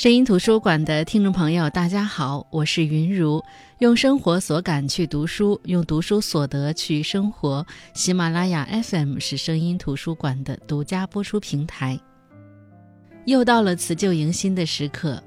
声音图书馆的听众朋友，大家好，我是云如。用生活所感去读书，用读书所得去生活。喜马拉雅 FM 是声音图书馆的独家播出平台。又到了辞旧迎新的时刻，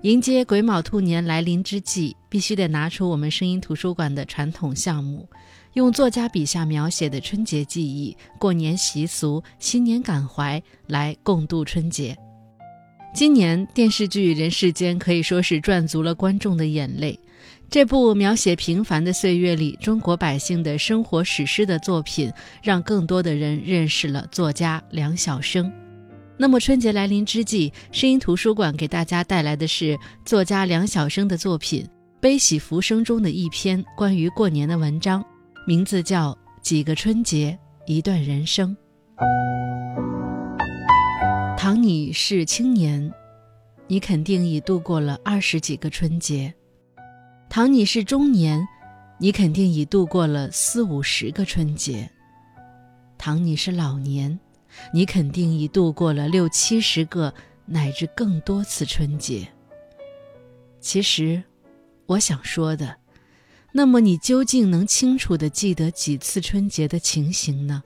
迎接癸卯兔年来临之际，必须得拿出我们声音图书馆的传统项目，用作家笔下描写的春节记忆、过年习俗、新年感怀来共度春节。今年电视剧《人世间》可以说是赚足了观众的眼泪。这部描写平凡的岁月里中国百姓的生活史诗的作品，让更多的人认识了作家梁晓声。那么春节来临之际，声音图书馆给大家带来的是作家梁晓声的作品《悲喜浮生》中的一篇关于过年的文章，名字叫《几个春节，一段人生》。倘你是青年，你肯定已度过了二十几个春节；倘你是中年，你肯定已度过了四五十个春节；倘你是老年，你肯定已度过了六七十个乃至更多次春节。其实，我想说的，那么你究竟能清楚地记得几次春节的情形呢？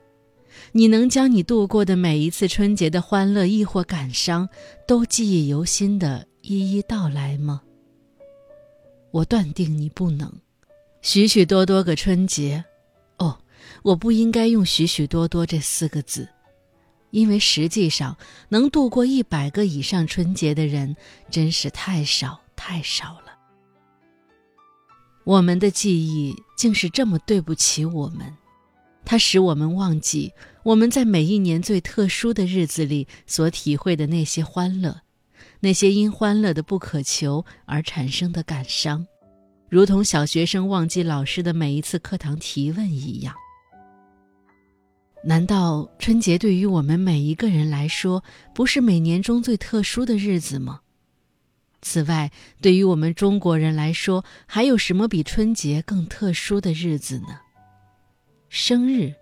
你能将你度过的每一次春节的欢乐亦或感伤，都记忆犹新的一一道来吗？我断定你不能。许许多多个春节，哦，我不应该用“许许多多”这四个字，因为实际上能度过一百个以上春节的人，真是太少太少了。我们的记忆竟是这么对不起我们。它使我们忘记我们在每一年最特殊的日子里所体会的那些欢乐，那些因欢乐的不可求而产生的感伤，如同小学生忘记老师的每一次课堂提问一样。难道春节对于我们每一个人来说，不是每年中最特殊的日子吗？此外，对于我们中国人来说，还有什么比春节更特殊的日子呢？生日，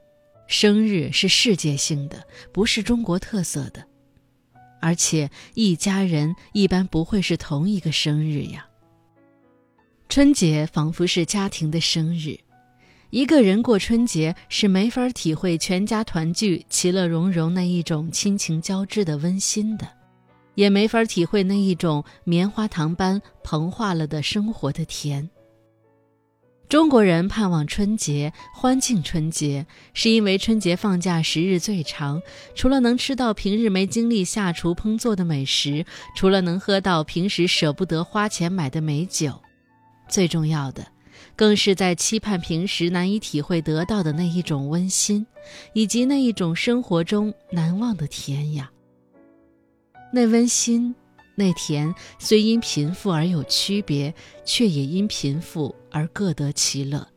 生日是世界性的，不是中国特色的，而且一家人一般不会是同一个生日呀。春节仿佛是家庭的生日，一个人过春节是没法体会全家团聚、其乐融融那一种亲情交织的温馨的，也没法体会那一种棉花糖般膨化了的生活的甜。中国人盼望春节，欢庆春节，是因为春节放假时日最长。除了能吃到平日没精力下厨烹做的美食，除了能喝到平时舍不得花钱买的美酒，最重要的，更是在期盼平时难以体会得到的那一种温馨，以及那一种生活中难忘的甜呀。那温馨。那田虽因贫富而有区别，却也因贫富而各得其乐。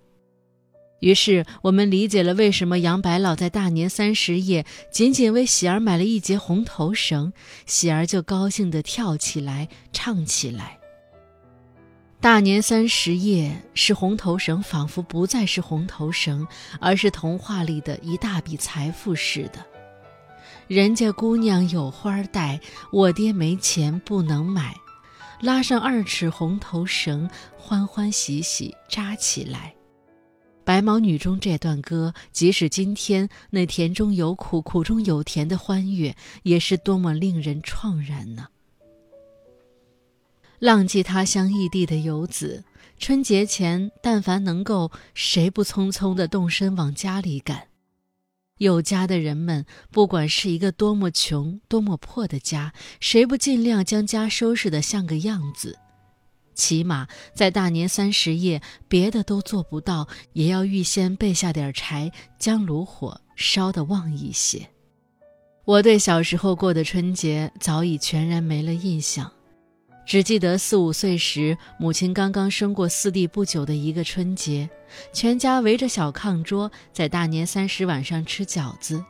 于是我们理解了为什么杨白老在大年三十夜仅仅为喜儿买了一节红头绳，喜儿就高兴地跳起来唱起来。大年三十夜是红头绳，仿佛不再是红头绳，而是童话里的一大笔财富似的。人家姑娘有花戴，我爹没钱不能买。拉上二尺红头绳，欢欢喜喜扎起来。白毛女中这段歌，即使今天那甜中有苦、苦中有甜的欢悦，也是多么令人怆然呢？浪迹他乡异地的游子，春节前但凡能够，谁不匆匆地动身往家里赶？有家的人们，不管是一个多么穷、多么破的家，谁不尽量将家收拾得像个样子？起码在大年三十夜，别的都做不到，也要预先备下点柴，将炉火烧得旺一些。我对小时候过的春节早已全然没了印象。只记得四五岁时，母亲刚刚生过四弟不久的一个春节，全家围着小炕桌，在大年三十晚上吃饺子。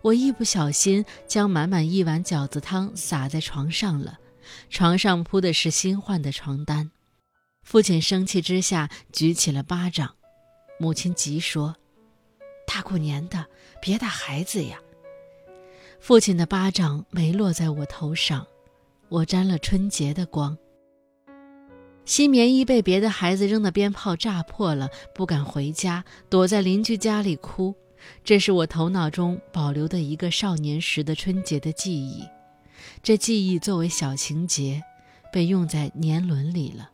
我一不小心将满满一碗饺子汤洒在床上了，床上铺的是新换的床单。父亲生气之下举起了巴掌，母亲急说：“大过年的，别打孩子呀！”父亲的巴掌没落在我头上。我沾了春节的光。新棉衣被别的孩子扔的鞭炮炸破了，不敢回家，躲在邻居家里哭。这是我头脑中保留的一个少年时的春节的记忆。这记忆作为小情节，被用在年轮里了。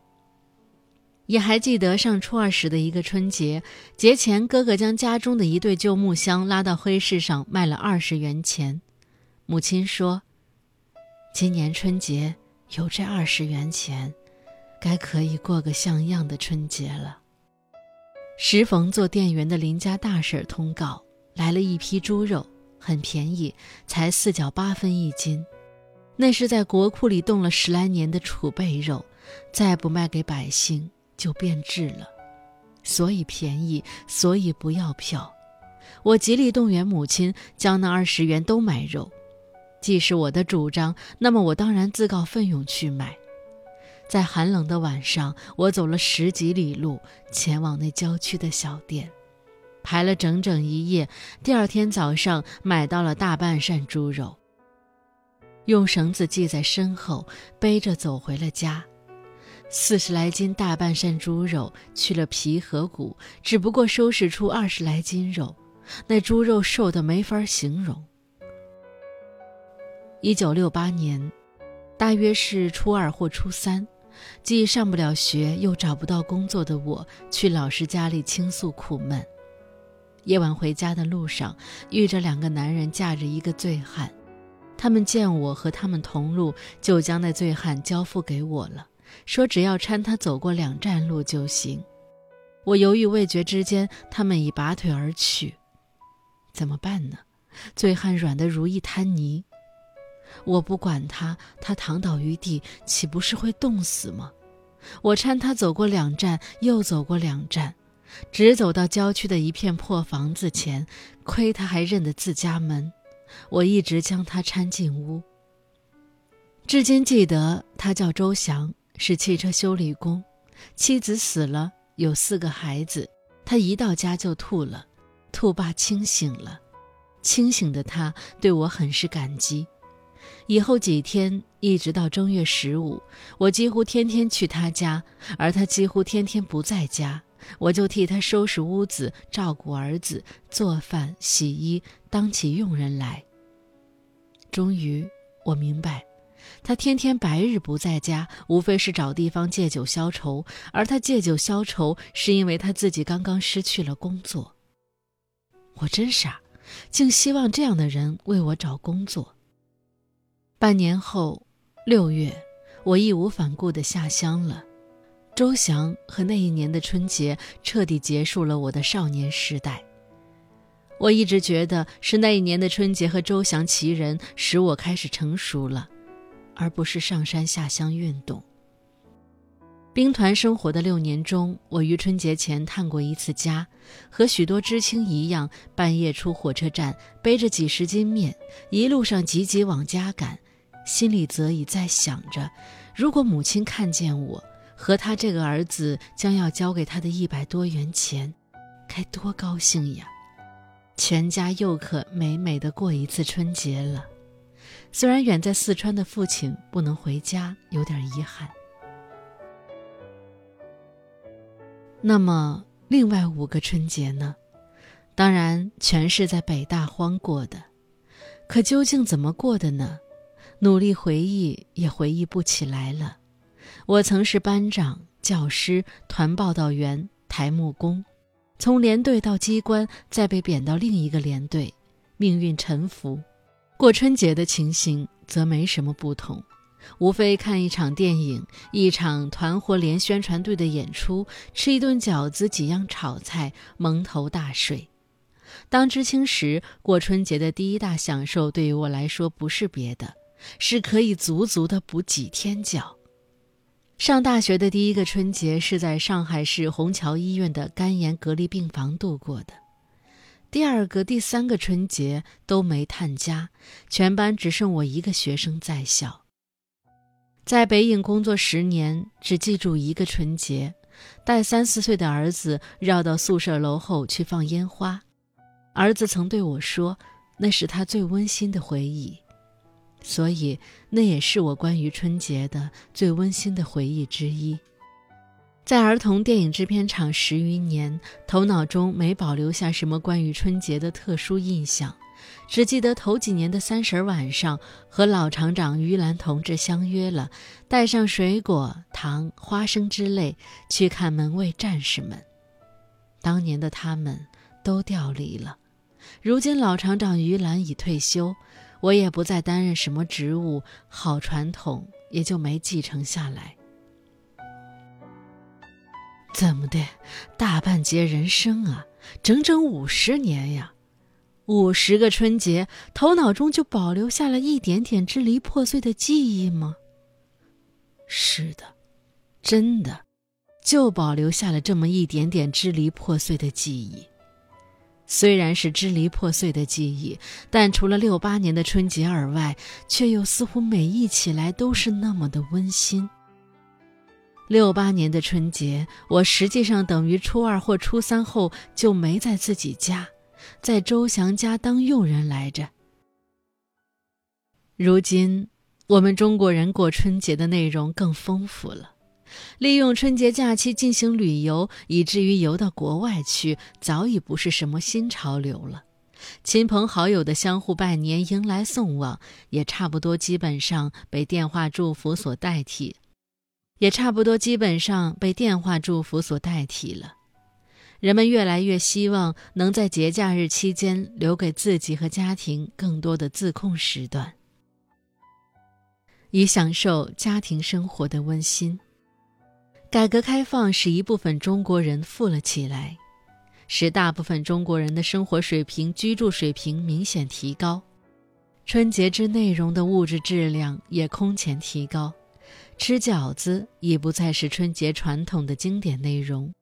也还记得上初二时的一个春节，节前哥哥将家中的一对旧木箱拉到黑市上卖了二十元钱。母亲说：“今年春节有这二十元钱，该可以过个像样的春节了。”时逢做店员的邻家大婶通告，来了一批猪肉，很便宜，才四角八分一斤。那是在国库里冻了十来年的储备肉，再不卖给百姓。就变质了，所以便宜，所以不要票。我极力动员母亲将那二十元都买肉，既是我的主张，那么我当然自告奋勇去买。在寒冷的晚上，我走了十几里路，前往那郊区的小店，排了整整一夜。第二天早上，买到了大半扇猪肉，用绳子系在身后，背着走回了家。四十来斤大半扇猪肉，去了皮和骨，只不过收拾出二十来斤肉，那猪肉瘦得没法形容。一九六八年，大约是初二或初三，既上不了学又找不到工作的我，去老师家里倾诉苦闷。夜晚回家的路上，遇着两个男人架着一个醉汉，他们见我和他们同路，就将那醉汉交付给我了。说只要搀他走过两站路就行。我犹豫未决之间，他们已拔腿而去。怎么办呢？醉汉软得如一滩泥。我不管他，他躺倒于地，岂不是会冻死吗？我搀他走过两站，又走过两站，直走到郊区的一片破房子前。亏他还认得自家门，我一直将他搀进屋。至今记得他叫周祥。是汽车修理工，妻子死了，有四个孩子。他一到家就吐了，吐罢清醒了。清醒的他对我很是感激。以后几天，一直到正月十五，我几乎天天去他家，而他几乎天天不在家，我就替他收拾屋子、照顾儿子、做饭、洗衣，当起佣人来。终于，我明白。他天天白日不在家，无非是找地方借酒消愁。而他借酒消愁，是因为他自己刚刚失去了工作。我真傻，竟希望这样的人为我找工作。半年后，六月，我义无反顾地下乡了。周祥和那一年的春节彻底结束了我的少年时代。我一直觉得是那一年的春节和周祥其人使我开始成熟了。而不是上山下乡运动。兵团生活的六年中，我于春节前探过一次家，和许多知青一样，半夜出火车站，背着几十斤面，一路上急急往家赶，心里则已在想着：如果母亲看见我和他这个儿子将要交给他的一百多元钱，该多高兴呀！全家又可美美的过一次春节了。虽然远在四川的父亲不能回家，有点遗憾。那么另外五个春节呢？当然全是在北大荒过的。可究竟怎么过的呢？努力回忆也回忆不起来了。我曾是班长、教师、团报道员、台木工，从连队到机关，再被贬到另一个连队，命运沉浮。过春节的情形则没什么不同，无非看一场电影，一场团伙连宣传队的演出，吃一顿饺子，几样炒菜，蒙头大睡。当知青时，过春节的第一大享受，对于我来说不是别的，是可以足足的补几天觉。上大学的第一个春节，是在上海市虹桥医院的肝炎隔离病房度过的。第二个、第三个春节都没探家，全班只剩我一个学生在校。在北影工作十年，只记住一个春节，带三四岁的儿子绕到宿舍楼后去放烟花。儿子曾对我说，那是他最温馨的回忆。所以那也是我关于春节的最温馨的回忆之一。在儿童电影制片厂十余年，头脑中没保留下什么关于春节的特殊印象，只记得头几年的三十晚上，和老厂长于兰同志相约了，带上水果、糖、花生之类去看门卫战士们。当年的他们都调离了，如今老厂长于兰已退休，我也不再担任什么职务，好传统也就没继承下来。怎么的，大半截人生啊，整整五十年呀，五十个春节，头脑中就保留下了一点点支离破碎的记忆吗？是的，真的，就保留下了这么一点点支离破碎的记忆。虽然是支离破碎的记忆，但除了六八年的春节而外，却又似乎每忆起来都是那么的温馨。六八年的春节，我实际上等于初二或初三后就没在自己家，在周祥家当佣人来着。如今，我们中国人过春节的内容更丰富了，利用春节假期进行旅游，以至于游到国外去，早已不是什么新潮流了。亲朋好友的相互拜年、迎来送往，也差不多基本上被电话祝福所代替。也差不多，基本上被电话祝福所代替了。人们越来越希望能在节假日期间留给自己和家庭更多的自控时段，以享受家庭生活的温馨。改革开放使一部分中国人富了起来，使大部分中国人的生活水平、居住水平明显提高，春节之内容的物质质量也空前提高。吃饺子已不再是春节传统的经典内容。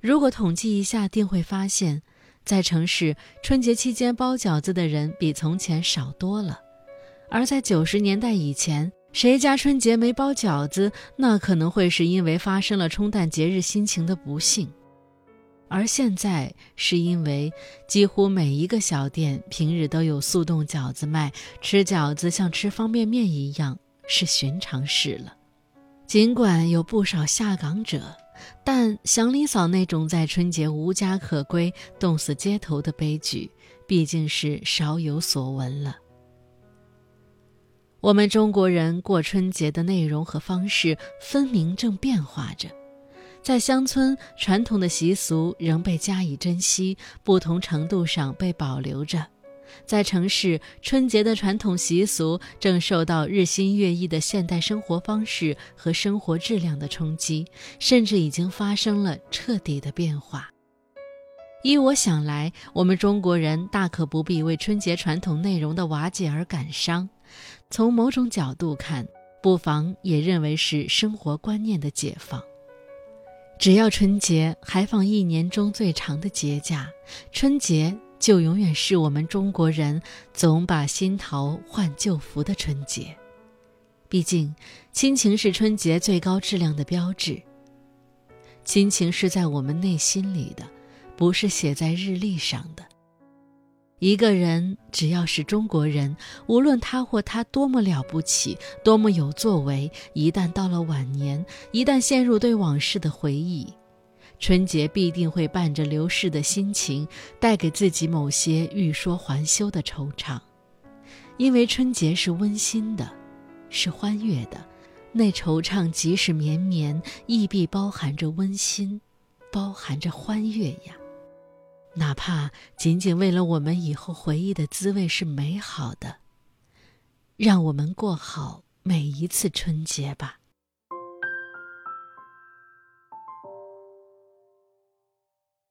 如果统计一下，定会发现，在城市春节期间包饺子的人比从前少多了。而在九十年代以前，谁家春节没包饺子，那可能会是因为发生了冲淡节日心情的不幸。而现在，是因为几乎每一个小店平日都有速冻饺子卖，吃饺子像吃方便面一样。是寻常事了，尽管有不少下岗者，但祥林嫂那种在春节无家可归、冻死街头的悲剧，毕竟是少有所闻了。我们中国人过春节的内容和方式，分明正变化着，在乡村，传统的习俗仍被加以珍惜，不同程度上被保留着。在城市，春节的传统习俗正受到日新月异的现代生活方式和生活质量的冲击，甚至已经发生了彻底的变化。依我想来，我们中国人大可不必为春节传统内容的瓦解而感伤。从某种角度看，不妨也认为是生活观念的解放。只要春节还放一年中最长的节假，春节。就永远是我们中国人总把新桃换旧符的春节。毕竟，亲情是春节最高质量的标志。亲情是在我们内心里的，不是写在日历上的。一个人只要是中国人，无论他或她多么了不起，多么有作为，一旦到了晚年，一旦陷入对往事的回忆。春节必定会伴着流逝的心情，带给自己某些欲说还休的惆怅，因为春节是温馨的，是欢悦的，那惆怅即使绵绵，亦必包含着温馨，包含着欢悦呀。哪怕仅仅为了我们以后回忆的滋味是美好的，让我们过好每一次春节吧。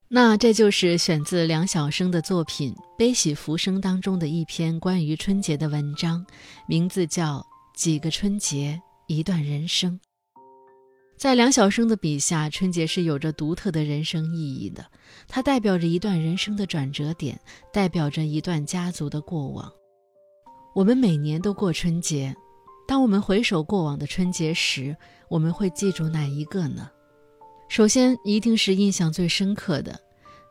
那这就是选自梁晓声的作品《悲喜浮生》当中的一篇关于春节的文章，名字叫《几个春节一段人生》。在梁晓声的笔下，春节是有着独特的人生意义的，它代表着一段人生的转折点，代表着一段家族的过往。我们每年都过春节，当我们回首过往的春节时，我们会记住哪一个呢？首先，一定是印象最深刻的，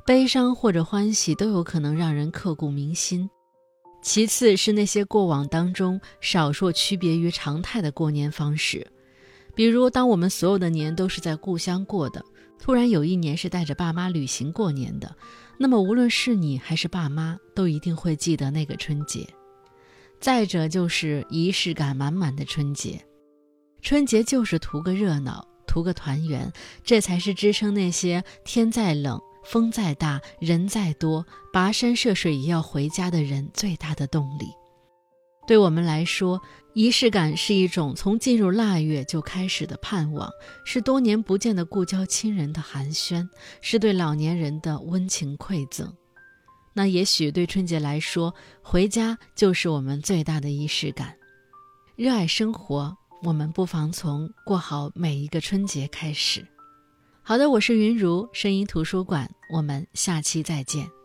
悲伤或者欢喜都有可能让人刻骨铭心。其次是那些过往当中少数区别于常态的过年方式，比如当我们所有的年都是在故乡过的，突然有一年是带着爸妈旅行过年的，那么无论是你还是爸妈，都一定会记得那个春节。再者就是仪式感满满的春节，春节就是图个热闹，图个团圆，这才是支撑那些天再冷。风再大，人再多，跋山涉水也要回家的人最大的动力。对我们来说，仪式感是一种从进入腊月就开始的盼望，是多年不见的故交亲人的寒暄，是对老年人的温情馈赠。那也许对春节来说，回家就是我们最大的仪式感。热爱生活，我们不妨从过好每一个春节开始。好的，我是云如声音图书馆，我们下期再见。